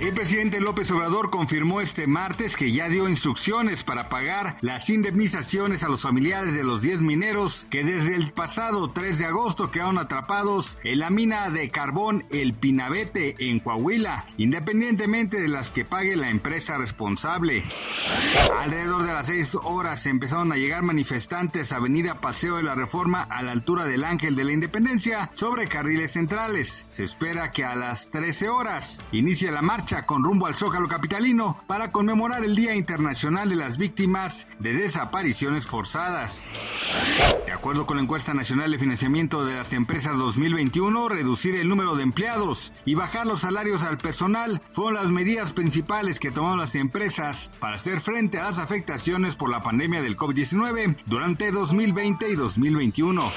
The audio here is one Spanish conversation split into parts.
El presidente López Obrador confirmó este martes que ya dio instrucciones para pagar las indemnizaciones a los familiares de los 10 mineros que desde el pasado 3 de agosto quedaron atrapados en la mina de carbón El Pinabete en Coahuila, independientemente de las que pague la empresa responsable. Alrededor de las 6 horas empezaron a llegar manifestantes a Avenida Paseo de la Reforma a la altura del Ángel de la Independencia sobre carriles centrales. Se espera que a las 13 horas inicie la marcha con rumbo al Zócalo Capitalino para conmemorar el Día Internacional de las Víctimas de Desapariciones Forzadas. De acuerdo con la encuesta nacional de financiamiento de las empresas 2021, reducir el número de empleados y bajar los salarios al personal fueron las medidas principales que tomaron las empresas para hacer frente a las afectaciones por la pandemia del COVID-19 durante 2020 y 2021.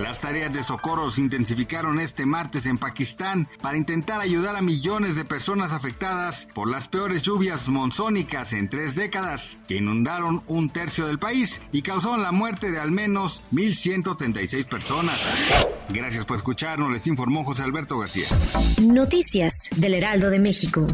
Las tareas de socorro se intensificaron este martes en Pakistán para intentar ayudar a millones de personas afectadas por las peores lluvias monzónicas en tres décadas que inundaron un tercio del país y causaron la muerte al menos 1.136 personas. Gracias por escucharnos, les informó José Alberto García. Noticias del Heraldo de México.